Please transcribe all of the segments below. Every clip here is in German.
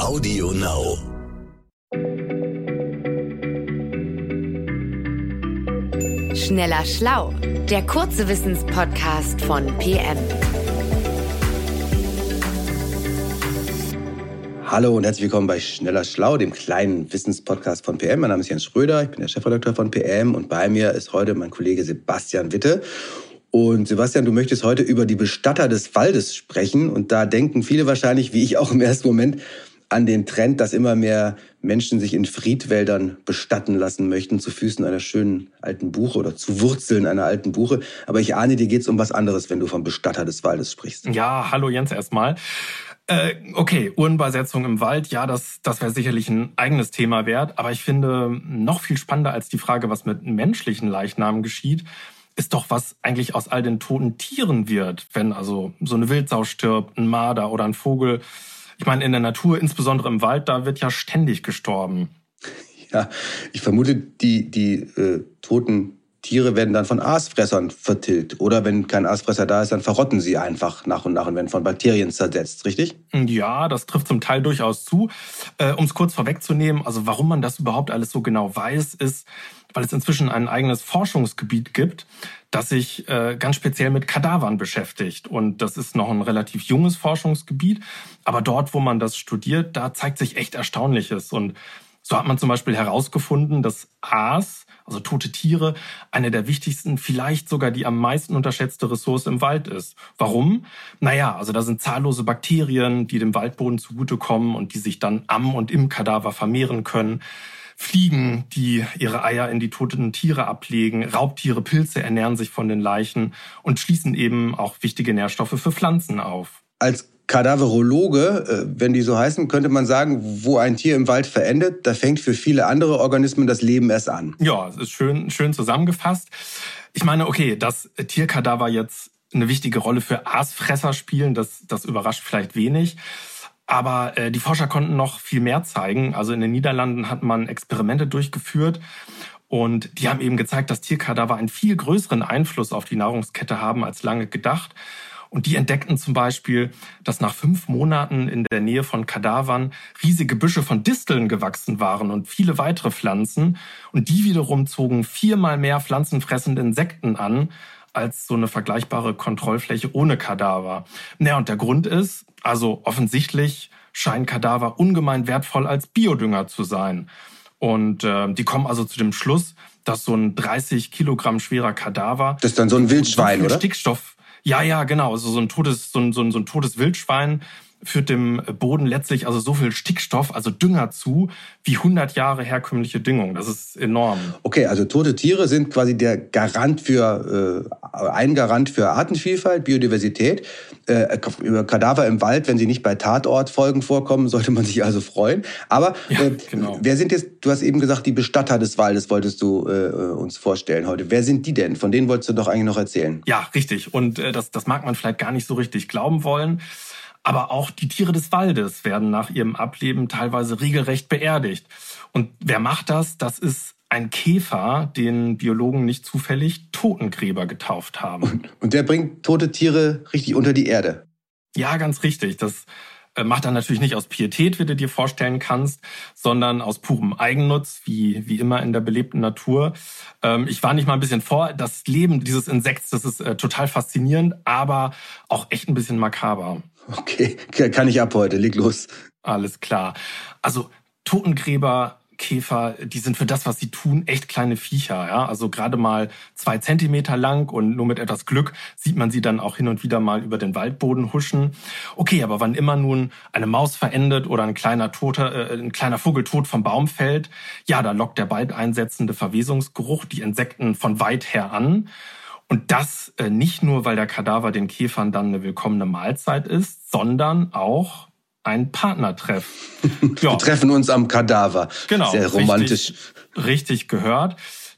Audio Now. Schneller Schlau, der kurze Wissenspodcast von PM. Hallo und herzlich willkommen bei Schneller Schlau, dem kleinen Wissenspodcast von PM. Mein Name ist Jens Schröder, ich bin der Chefredakteur von PM und bei mir ist heute mein Kollege Sebastian Witte. Und Sebastian, du möchtest heute über die Bestatter des Waldes sprechen und da denken viele wahrscheinlich, wie ich auch im ersten Moment, an den Trend, dass immer mehr Menschen sich in Friedwäldern bestatten lassen möchten, zu Füßen einer schönen alten Buche oder zu Wurzeln einer alten Buche. Aber ich ahne, dir geht es um was anderes, wenn du vom Bestatter des Waldes sprichst. Ja, hallo Jens erstmal. Äh, okay, Urnenbeisetzung im Wald, ja, das, das wäre sicherlich ein eigenes Thema wert. Aber ich finde noch viel spannender als die Frage, was mit menschlichen Leichnamen geschieht, ist doch, was eigentlich aus all den toten Tieren wird, wenn also so eine Wildsau stirbt, ein Marder oder ein Vogel. Ich meine, in der Natur, insbesondere im Wald, da wird ja ständig gestorben. Ja, ich vermute, die, die äh, toten Tiere werden dann von Aasfressern vertilgt. Oder wenn kein Aasfresser da ist, dann verrotten sie einfach nach und nach und werden von Bakterien zersetzt, richtig? Ja, das trifft zum Teil durchaus zu. Äh, um es kurz vorwegzunehmen, also warum man das überhaupt alles so genau weiß, ist, weil es inzwischen ein eigenes Forschungsgebiet gibt, das sich äh, ganz speziell mit Kadavern beschäftigt. Und das ist noch ein relativ junges Forschungsgebiet. Aber dort, wo man das studiert, da zeigt sich echt Erstaunliches. Und so hat man zum Beispiel herausgefunden, dass Aas, also tote Tiere, eine der wichtigsten, vielleicht sogar die am meisten unterschätzte Ressource im Wald ist. Warum? Naja, also da sind zahllose Bakterien, die dem Waldboden zugutekommen und die sich dann am und im Kadaver vermehren können. Fliegen, die ihre Eier in die toten Tiere ablegen, Raubtiere, Pilze ernähren sich von den Leichen und schließen eben auch wichtige Nährstoffe für Pflanzen auf. Als Kadaverologe, äh, wenn die so heißen, könnte man sagen, wo ein Tier im Wald verendet, da fängt für viele andere Organismen das Leben erst an. Ja, es ist schön, schön zusammengefasst. Ich meine, okay, dass Tierkadaver jetzt eine wichtige Rolle für Aasfresser spielen, das, das überrascht vielleicht wenig. Aber äh, die Forscher konnten noch viel mehr zeigen. Also in den Niederlanden hat man Experimente durchgeführt und die haben eben gezeigt, dass Tierkadaver einen viel größeren Einfluss auf die Nahrungskette haben als lange gedacht. Und die entdeckten zum Beispiel, dass nach fünf Monaten in der Nähe von Kadavern riesige Büsche von Disteln gewachsen waren und viele weitere Pflanzen. Und die wiederum zogen viermal mehr pflanzenfressende Insekten an als so eine vergleichbare Kontrollfläche ohne Kadaver. Naja, und der Grund ist, also offensichtlich scheinen Kadaver ungemein wertvoll als Biodünger zu sein. Und äh, die kommen also zu dem Schluss, dass so ein 30 Kilogramm schwerer Kadaver. Das ist dann so ein Wildschwein, so oder? Stickstoff. Ja, ja, genau. Also so ein totes, so ein, so ein, so ein totes Wildschwein führt dem Boden letztlich also so viel Stickstoff, also Dünger zu, wie 100 Jahre herkömmliche Düngung. Das ist enorm. Okay, also tote Tiere sind quasi der Garant für, äh, ein Garant für Artenvielfalt, Biodiversität. Äh, über Kadaver im Wald, wenn sie nicht bei Tatortfolgen vorkommen, sollte man sich also freuen. Aber Ja, äh, genau. wer sind jetzt, du hast eben gesagt, die Bestatter des Waldes wolltest du äh, uns vorstellen heute. Wer sind die denn? Von denen wolltest du doch eigentlich noch erzählen. Ja, richtig. Und äh, das, das mag man vielleicht gar nicht so richtig glauben wollen. Aber auch die Tiere des Waldes werden nach ihrem Ableben teilweise regelrecht beerdigt. Und wer macht das? Das ist ein Käfer, den Biologen nicht zufällig Totengräber getauft haben. Und der bringt tote Tiere richtig unter die Erde. Ja, ganz richtig. Das macht er natürlich nicht aus Pietät, wie du dir vorstellen kannst, sondern aus purem Eigennutz, wie, wie immer in der belebten Natur. Ähm, ich war nicht mal ein bisschen vor. Das Leben dieses Insekts, das ist äh, total faszinierend, aber auch echt ein bisschen makaber. Okay, kann ich ab heute. Leg los. Alles klar. Also Totengräber, Käfer, die sind für das, was sie tun, echt kleine Viecher. Ja? Also gerade mal zwei Zentimeter lang und nur mit etwas Glück sieht man sie dann auch hin und wieder mal über den Waldboden huschen. Okay, aber wann immer nun eine Maus verendet oder ein kleiner Toter, äh, ein kleiner Vogel tot vom Baum fällt, ja, da lockt der bald einsetzende Verwesungsgeruch die Insekten von weit her an. Und das äh, nicht nur, weil der Kadaver den Käfern dann eine willkommene Mahlzeit ist, sondern auch ein Partnertreff. Wir treffen uns am Kadaver. Genau. Sehr romantisch. Richtig, richtig gehört.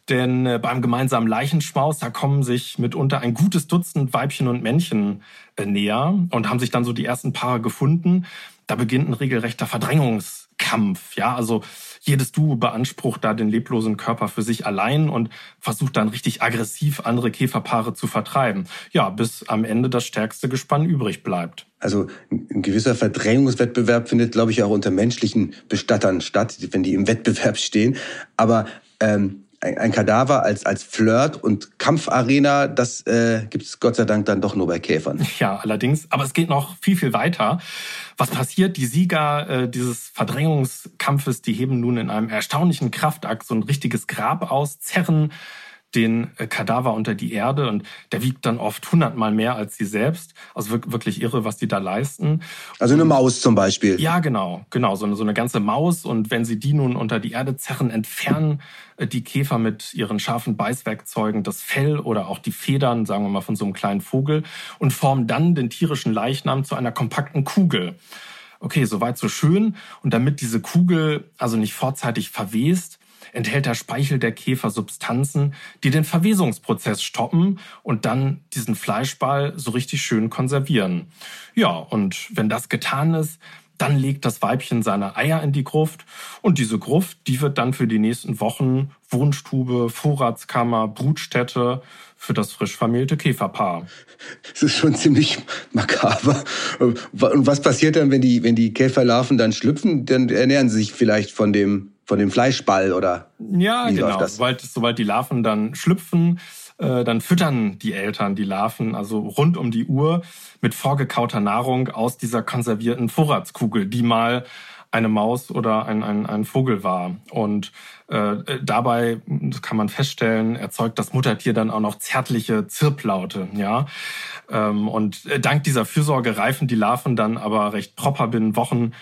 Denn äh, beim gemeinsamen Leichenschmaus, da kommen sich mitunter ein gutes Dutzend Weibchen und Männchen äh, näher und haben sich dann so die ersten Paare gefunden. Da beginnt ein regelrechter Verdrängungs Kampf. Ja, also jedes Duo beansprucht da den leblosen Körper für sich allein und versucht dann richtig aggressiv andere Käferpaare zu vertreiben. Ja, bis am Ende das stärkste Gespann übrig bleibt. Also ein gewisser Verdrängungswettbewerb findet, glaube ich, auch unter menschlichen Bestattern statt, wenn die im Wettbewerb stehen. Aber ähm, ein, Kadaver als, als Flirt- und Kampfarena, das äh, gibt es Gott sei Dank dann doch nur bei Käfern. Ja, allerdings. Aber es geht noch viel, viel weiter. Was passiert? Die Sieger äh, dieses Verdrängungskampfes, die heben nun in einem erstaunlichen Kraftakt so ein richtiges Grab aus, zerren den äh, Kadaver unter die Erde und der wiegt dann oft hundertmal mehr als sie selbst. Also wirklich irre, was die da leisten. Also eine Maus zum Beispiel. Ja, genau, genau, so eine, so eine ganze Maus. Und wenn sie die nun unter die Erde zerren, entfernen äh, die Käfer mit ihren scharfen Beißwerkzeugen das Fell oder auch die Federn, sagen wir mal, von so einem kleinen Vogel und formen dann den tierischen Leichnam zu einer kompakten Kugel. Okay, soweit so schön. Und damit diese Kugel also nicht vorzeitig verwest, enthält der Speichel der Käfer Substanzen, die den Verwesungsprozess stoppen und dann diesen Fleischball so richtig schön konservieren. Ja, und wenn das getan ist, dann legt das Weibchen seine Eier in die Gruft und diese Gruft, die wird dann für die nächsten Wochen Wohnstube, Vorratskammer, Brutstätte für das frisch vermählte Käferpaar. Das ist schon ziemlich makaber. Und was passiert dann, wenn die, wenn die Käferlarven dann schlüpfen? Dann ernähren sie sich vielleicht von dem von dem Fleischball oder? Ja, genau. Sobald, sobald die Larven dann schlüpfen, äh, dann füttern die Eltern die Larven also rund um die Uhr mit vorgekauter Nahrung aus dieser konservierten Vorratskugel, die mal eine Maus oder ein, ein, ein Vogel war. Und äh, dabei, das kann man feststellen, erzeugt das Muttertier dann auch noch zärtliche Zirplaute. Ja? Ähm, und dank dieser Fürsorge reifen die Larven dann aber recht proper binnen Wochen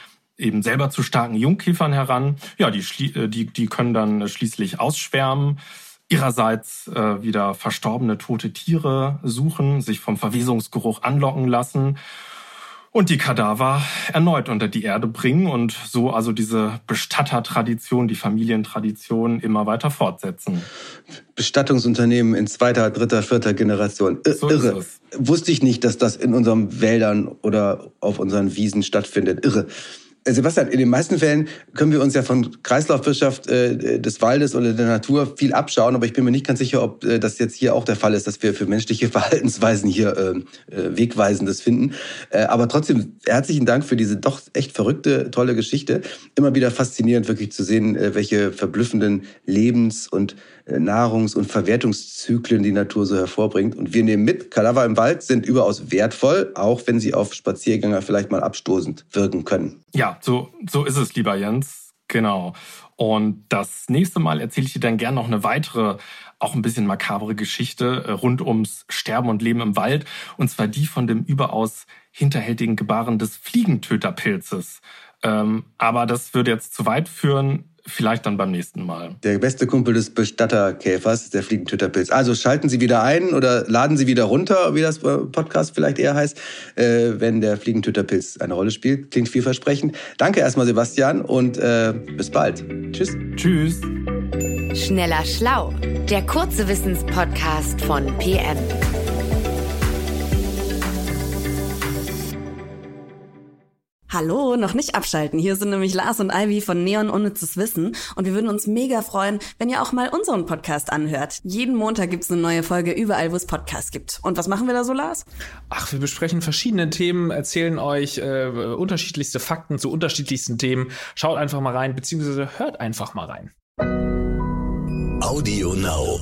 eben selber zu starken Jungkäfern heran. Ja, die, äh, die, die können dann schließlich ausschwärmen, ihrerseits äh, wieder verstorbene tote Tiere suchen, sich vom Verwesungsgeruch anlocken lassen und die Kadaver erneut unter die Erde bringen und so also diese Bestattertradition, die Familientradition immer weiter fortsetzen. Bestattungsunternehmen in zweiter, dritter, vierter Generation. Ir so Irre. Wusste ich nicht, dass das in unseren Wäldern oder auf unseren Wiesen stattfindet. Irre. Äh, Sebastian, in den meisten Fällen können wir uns ja von Kreislaufwirtschaft äh, des Waldes oder der Natur viel abschauen, aber ich bin mir nicht ganz sicher, ob äh, das jetzt hier auch der Fall ist, dass wir für menschliche Verhaltensweisen hier äh, äh, Wegweisendes finden. Äh, aber trotzdem herzlichen Dank für diese doch echt verrückte, tolle Geschichte. Immer wieder faszinierend wirklich zu sehen, welche verblüffenden Lebens- und Nahrungs- und Verwertungszyklen die Natur so hervorbringt. Und wir nehmen mit, Kadaver im Wald sind überaus wertvoll, auch wenn sie auf Spaziergänger vielleicht mal abstoßend wirken können. Ja, so, so ist es, lieber Jens. Genau. Und das nächste Mal erzähle ich dir dann gern noch eine weitere, auch ein bisschen makabere Geschichte äh, rund ums Sterben und Leben im Wald. Und zwar die von dem überaus hinterhältigen Gebaren des Fliegentöterpilzes. Ähm, aber das würde jetzt zu weit führen. Vielleicht dann beim nächsten Mal. Der beste Kumpel des Bestatterkäfers, der Fliegentöterpilz. Also schalten Sie wieder ein oder laden Sie wieder runter, wie das Podcast vielleicht eher heißt, äh, wenn der Fliegentöterpilz eine Rolle spielt. Klingt vielversprechend. Danke erstmal, Sebastian, und äh, bis bald. Tschüss. Tschüss. Schneller Schlau, der kurze Wissenspodcast von PM. Hallo, noch nicht abschalten. Hier sind nämlich Lars und Ivy von Neon Unnützes Wissen und wir würden uns mega freuen, wenn ihr auch mal unseren Podcast anhört. Jeden Montag gibt's eine neue Folge überall, wo es Podcasts gibt. Und was machen wir da so, Lars? Ach, wir besprechen verschiedene Themen, erzählen euch äh, unterschiedlichste Fakten zu unterschiedlichsten Themen. Schaut einfach mal rein, beziehungsweise hört einfach mal rein. Audio Now.